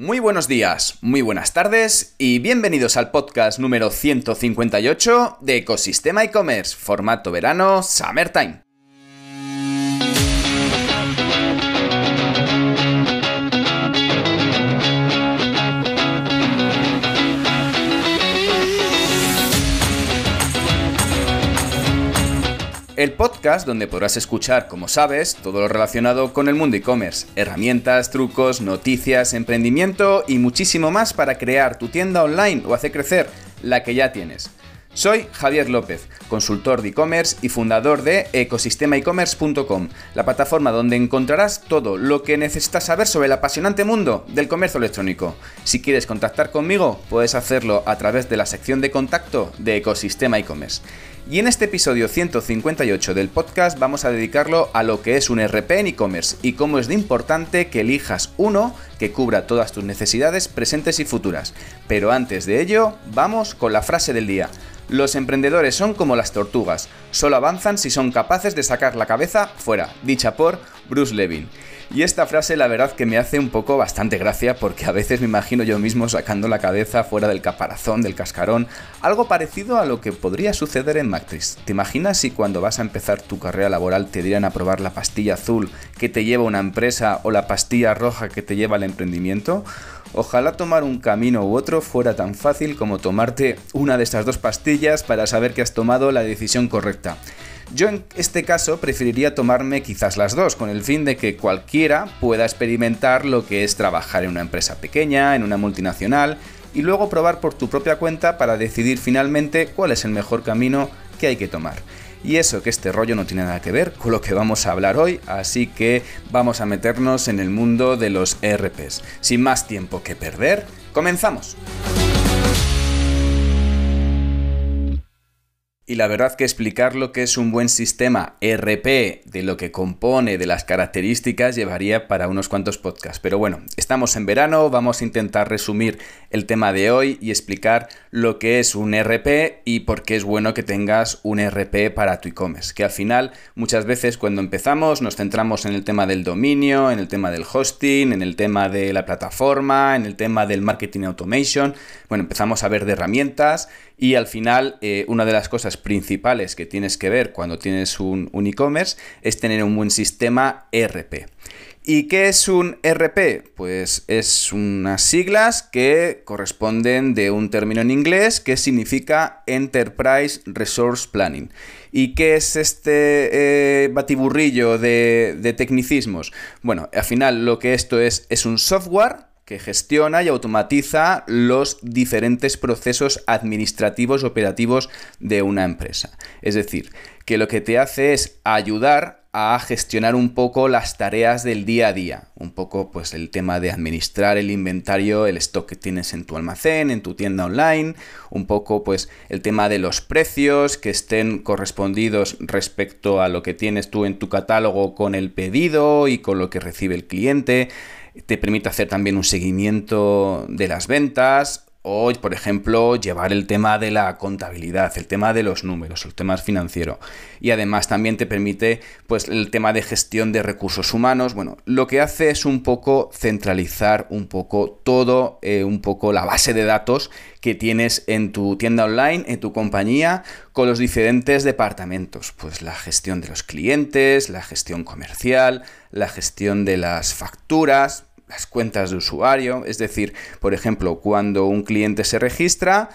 Muy buenos días, muy buenas tardes y bienvenidos al podcast número 158 de Ecosistema e-commerce, formato verano Summertime. El podcast donde podrás escuchar, como sabes, todo lo relacionado con el mundo e-commerce, herramientas, trucos, noticias, emprendimiento y muchísimo más para crear tu tienda online o hacer crecer la que ya tienes. Soy Javier López, consultor de e-commerce y fundador de ecosistemaecommerce.com, la plataforma donde encontrarás todo lo que necesitas saber sobre el apasionante mundo del comercio electrónico. Si quieres contactar conmigo, puedes hacerlo a través de la sección de contacto de Ecosistema e-commerce. Y en este episodio 158 del podcast vamos a dedicarlo a lo que es un RP en e-commerce y cómo es de importante que elijas uno que cubra todas tus necesidades presentes y futuras. Pero antes de ello, vamos con la frase del día. Los emprendedores son como las tortugas, solo avanzan si son capaces de sacar la cabeza fuera, dicha por Bruce Levin. Y esta frase la verdad que me hace un poco bastante gracia porque a veces me imagino yo mismo sacando la cabeza fuera del caparazón, del cascarón, algo parecido a lo que podría suceder en Matrix. ¿Te imaginas si cuando vas a empezar tu carrera laboral te dieran a probar la pastilla azul que te lleva una empresa o la pastilla roja que te lleva al emprendimiento? Ojalá tomar un camino u otro fuera tan fácil como tomarte una de estas dos pastillas para saber que has tomado la decisión correcta. Yo en este caso preferiría tomarme quizás las dos, con el fin de que cualquiera pueda experimentar lo que es trabajar en una empresa pequeña, en una multinacional, y luego probar por tu propia cuenta para decidir finalmente cuál es el mejor camino que hay que tomar. Y eso que este rollo no tiene nada que ver con lo que vamos a hablar hoy, así que vamos a meternos en el mundo de los ERPs. Sin más tiempo que perder, comenzamos. Y la verdad que explicar lo que es un buen sistema RP, de lo que compone, de las características, llevaría para unos cuantos podcasts. Pero bueno, estamos en verano, vamos a intentar resumir el tema de hoy y explicar lo que es un RP y por qué es bueno que tengas un RP para tu e-commerce. Que al final, muchas veces cuando empezamos nos centramos en el tema del dominio, en el tema del hosting, en el tema de la plataforma, en el tema del marketing automation. Bueno, empezamos a ver de herramientas y al final eh, una de las cosas principales que tienes que ver cuando tienes un, e-commerce es tener un buen sistema RP. ¿Y qué es un RP? Pues es unas siglas que corresponden de un término en inglés que significa Enterprise Resource Planning. ¿Y qué es este eh, batiburrillo de, de, tecnicismos? Bueno, al final lo que esto es es un software que gestiona y automatiza los diferentes procesos administrativos operativos de una empresa. Es decir, que lo que te hace es ayudar a gestionar un poco las tareas del día a día, un poco pues el tema de administrar el inventario, el stock que tienes en tu almacén, en tu tienda online, un poco pues el tema de los precios que estén correspondidos respecto a lo que tienes tú en tu catálogo con el pedido y con lo que recibe el cliente, te permite hacer también un seguimiento de las ventas o, por ejemplo, llevar el tema de la contabilidad, el tema de los números, el tema financiero. Y además también te permite pues, el tema de gestión de recursos humanos. Bueno, lo que hace es un poco centralizar un poco todo, eh, un poco la base de datos que tienes en tu tienda online, en tu compañía, con los diferentes departamentos. Pues la gestión de los clientes, la gestión comercial, la gestión de las facturas, las cuentas de usuario, es decir, por ejemplo, cuando un cliente se registra,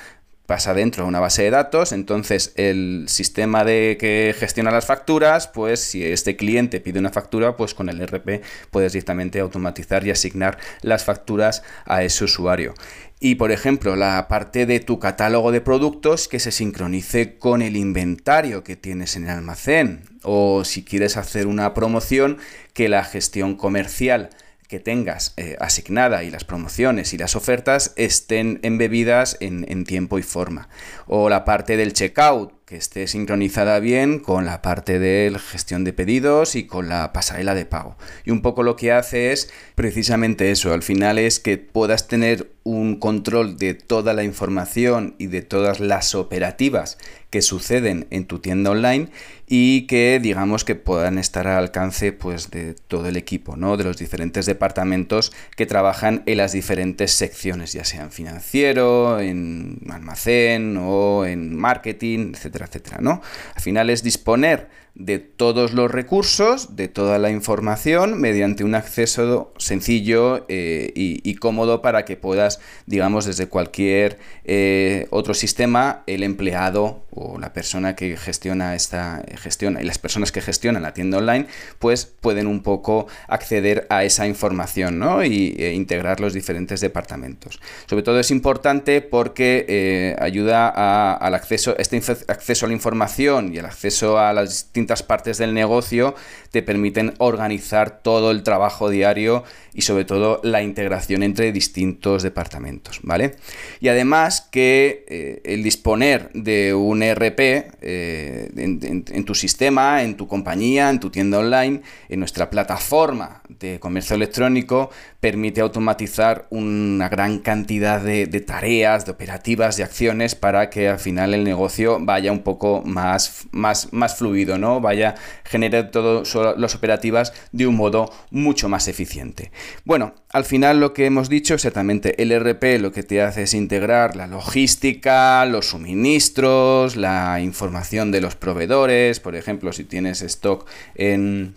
pasa dentro de una base de datos, entonces el sistema de que gestiona las facturas, pues si este cliente pide una factura, pues con el RP puedes directamente automatizar y asignar las facturas a ese usuario. Y por ejemplo, la parte de tu catálogo de productos que se sincronice con el inventario que tienes en el almacén. O si quieres hacer una promoción, que la gestión comercial que tengas eh, asignada y las promociones y las ofertas estén embebidas en, en, tiempo y forma. O la parte del checkout, que esté sincronizada bien con la parte de gestión de pedidos y con la pasarela de pago. Y un poco lo que hace es precisamente eso, al final es que puedas tener un control de toda la información y de todas las operativas que suceden en tu tienda online y que digamos que puedan estar al alcance pues de todo el equipo, ¿no? De los diferentes departamentos que trabajan en las diferentes secciones, ya sean financiero, en almacén o en marketing, etcétera, ¿no? Al final es disponer de todos los recursos, de toda la información, mediante un acceso sencillo eh, y, cómodo para que puedas, digamos, desde cualquier eh, otro sistema, el empleado o la persona que gestiona esta gestiona y las personas que gestionan la tienda online, pues pueden un poco acceder a esa información ¿no? y e integrar los diferentes departamentos. Sobre todo es importante porque eh, ayuda al acceso, este acceso a la información y el acceso a las distintas partes del negocio te permiten organizar todo el trabajo diario y sobre todo la integración entre distintos departamentos, ¿vale? Y además que eh, el disponer de un ERP eh, en, tu sistema, en tu compañía, en tu tienda online, en nuestra plataforma de comercio electrónico, permite automatizar una gran cantidad de, tareas, de operativas, de acciones para que al final el negocio vaya un poco más, más, más fluido, ¿no? Vaya, genere todas las operativas de un modo mucho más eficiente. Bueno, al final lo que hemos dicho exactamente, el RP lo que te hace es integrar la logística, los suministros, la información de los proveedores, por ejemplo, si tienes stock en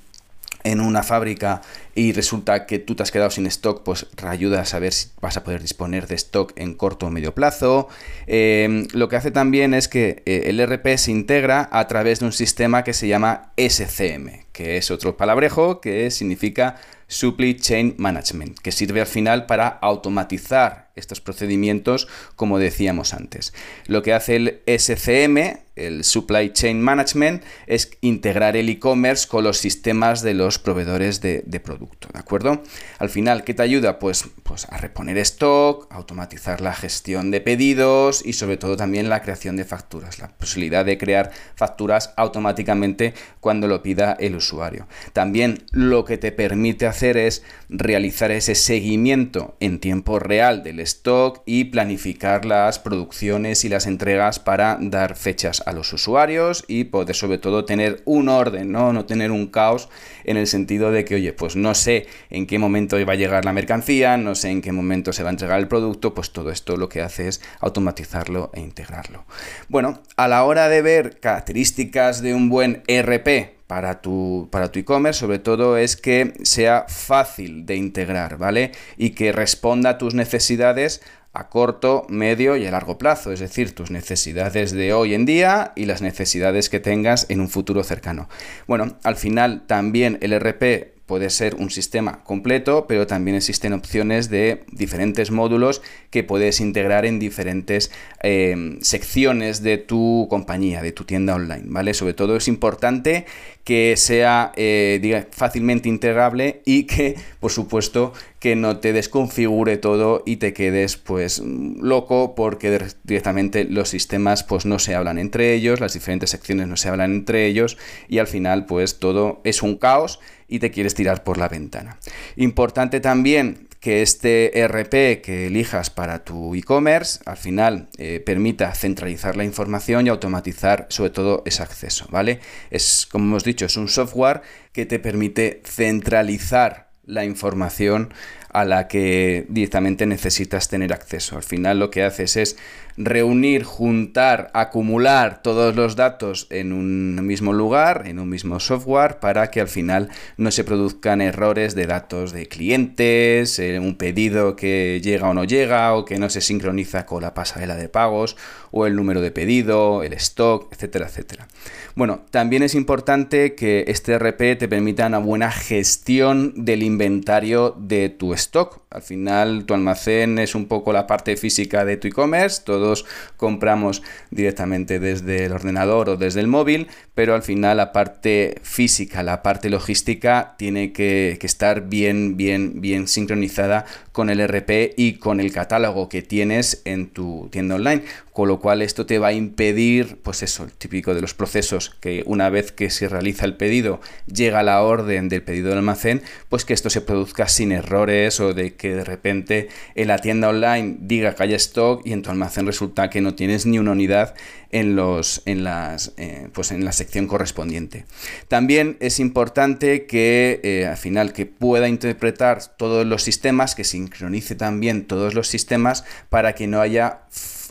en una fábrica y resulta que tú te has quedado sin stock, pues ayuda a saber si vas a poder disponer de stock en corto o medio plazo. Em, lo que hace también es que eh, el RP se integra a través de un sistema que se llama SCM, que es otro palabrejo que significa Supply Chain Management, que sirve al final para automatizar estos procedimientos como decíamos antes. Lo que hace el SCM, el Supply Chain Management, es integrar el e-commerce con los sistemas de los proveedores de, producto, ¿de acuerdo? Al final, ¿qué te ayuda? Pues, pues a reponer stock, automatizar la gestión de pedidos y sobre todo también la creación de facturas, la posibilidad de crear facturas automáticamente cuando lo pida el usuario. También lo que te permite hacer es realizar ese seguimiento en tiempo real del stock y planificar las producciones y las entregas para dar fechas a los usuarios y poder sobre todo tener un orden, ¿no? No tener un caos en el sentido de que, oye, pues no sé en qué momento va a llegar la mercancía, no sé en qué momento se va a entregar el producto, pues todo esto lo que hace es automatizarlo e integrarlo. Bueno, a la hora de ver características de un buen ERP, para tu para tu e-commerce, sobre todo es que sea fácil de integrar, ¿vale? Y que responda a tus necesidades a corto, medio y a largo plazo, es decir, tus necesidades de hoy en día y las necesidades que tengas en un futuro cercano. Bueno, al final también el RP puede ser un sistema completo, pero también existen opciones de diferentes módulos que puedes integrar en diferentes eh, secciones de tu compañía, de tu tienda online, ¿vale? Sobre todo es importante que sea eh, fácilmente integrable y que, por supuesto, que no te desconfigure todo y te quedes pues loco porque directamente los sistemas pues no se hablan entre ellos, las diferentes secciones no se hablan entre ellos y al final pues todo es un caos y te quieres tirar por la ventana. Importante también que este RP que elijas para tu e-commerce al final eh, permita centralizar la información y automatizar sobre todo ese acceso, ¿vale? Es, como hemos dicho, es un software que te permite centralizar la información a la que directamente necesitas tener acceso. Al final lo que haces es reunir, juntar, acumular todos los datos en un mismo lugar, en un mismo software, para que al final no se produzcan errores de datos de clientes, eh, un pedido que llega o no llega, o que no se sincroniza con la pasarela de pagos, o el número de pedido, el stock, etcétera, etcétera. Bueno, también es importante que este RP te permita una buena gestión del inventario de tu stock. Al final, tu almacén es un poco la parte física de tu e-commerce, todo compramos directamente desde el ordenador o desde el móvil, pero al final la parte física, la parte logística tiene que, estar bien, bien, bien sincronizada con el RP y con el catálogo que tienes en tu tienda online, con lo cual esto te va a impedir, pues eso, el típico de los procesos, que una vez que se realiza el pedido, llega la orden del pedido del almacén, pues que esto se produzca sin errores o de que de repente en la tienda online diga que hay stock y en tu almacén resulta que no tienes ni una unidad en, los, en, las, eh, pues en la sección correspondiente. También es importante que eh, al final que pueda interpretar todos los sistemas, que sincronice también todos los sistemas para que no haya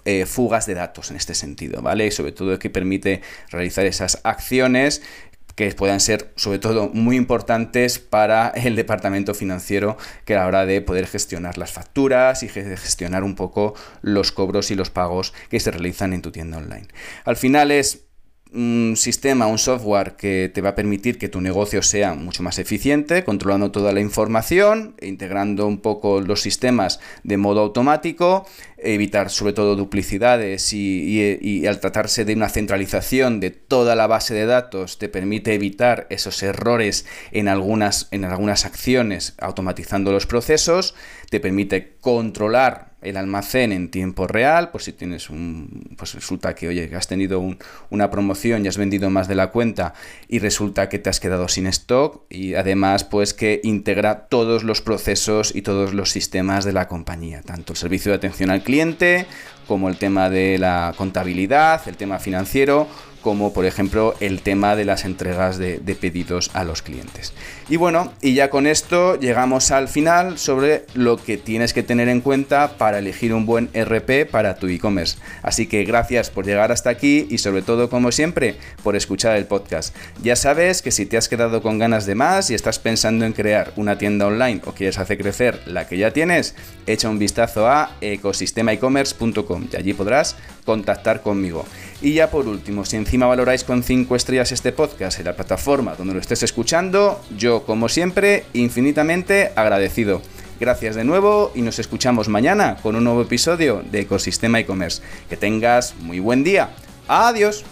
eh, fugas de datos en este sentido, ¿vale? Y sobre todo que permite realizar esas acciones que puedan ser sobre todo muy importantes para el departamento financiero que a la hora de poder gestionar las facturas y gestionar un poco los cobros y los pagos que se realizan en tu tienda online. Al final es un sistema, un software que te va a permitir que tu negocio sea mucho más eficiente, controlando toda la información, integrando un poco los sistemas de modo automático, evitar sobre todo duplicidades y, al tratarse de una centralización de toda la base de datos te permite evitar esos errores en algunas, en algunas acciones automatizando los procesos, te permite controlar el almacén en tiempo real, pues si tienes un, pues resulta que, oye, has tenido una promoción y has vendido más de la cuenta y resulta que te has quedado sin stock y además pues que integra todos los procesos y todos los sistemas de la compañía, tanto el servicio de atención al cliente como el tema de la contabilidad, el tema financiero como por ejemplo el tema de las entregas de, pedidos a los clientes. Y bueno, y ya con esto llegamos al final sobre lo que tienes que tener en cuenta para elegir un buen RP para tu e-commerce. Así que gracias por llegar hasta aquí y sobre todo, como siempre, por escuchar el podcast. Ya sabes que si te has quedado con ganas de más y estás pensando en crear una tienda online o quieres hacer crecer la que ya tienes, echa un vistazo a ecosistemaecommerce.com y allí podrás contactar conmigo. Y ya por último, si encima valoráis con 5 estrellas este podcast en la plataforma donde lo estés escuchando, yo como siempre infinitamente agradecido. Gracias de nuevo y nos escuchamos mañana con un nuevo episodio de Ecosistema e-commerce. Que tengas muy buen día. Adiós.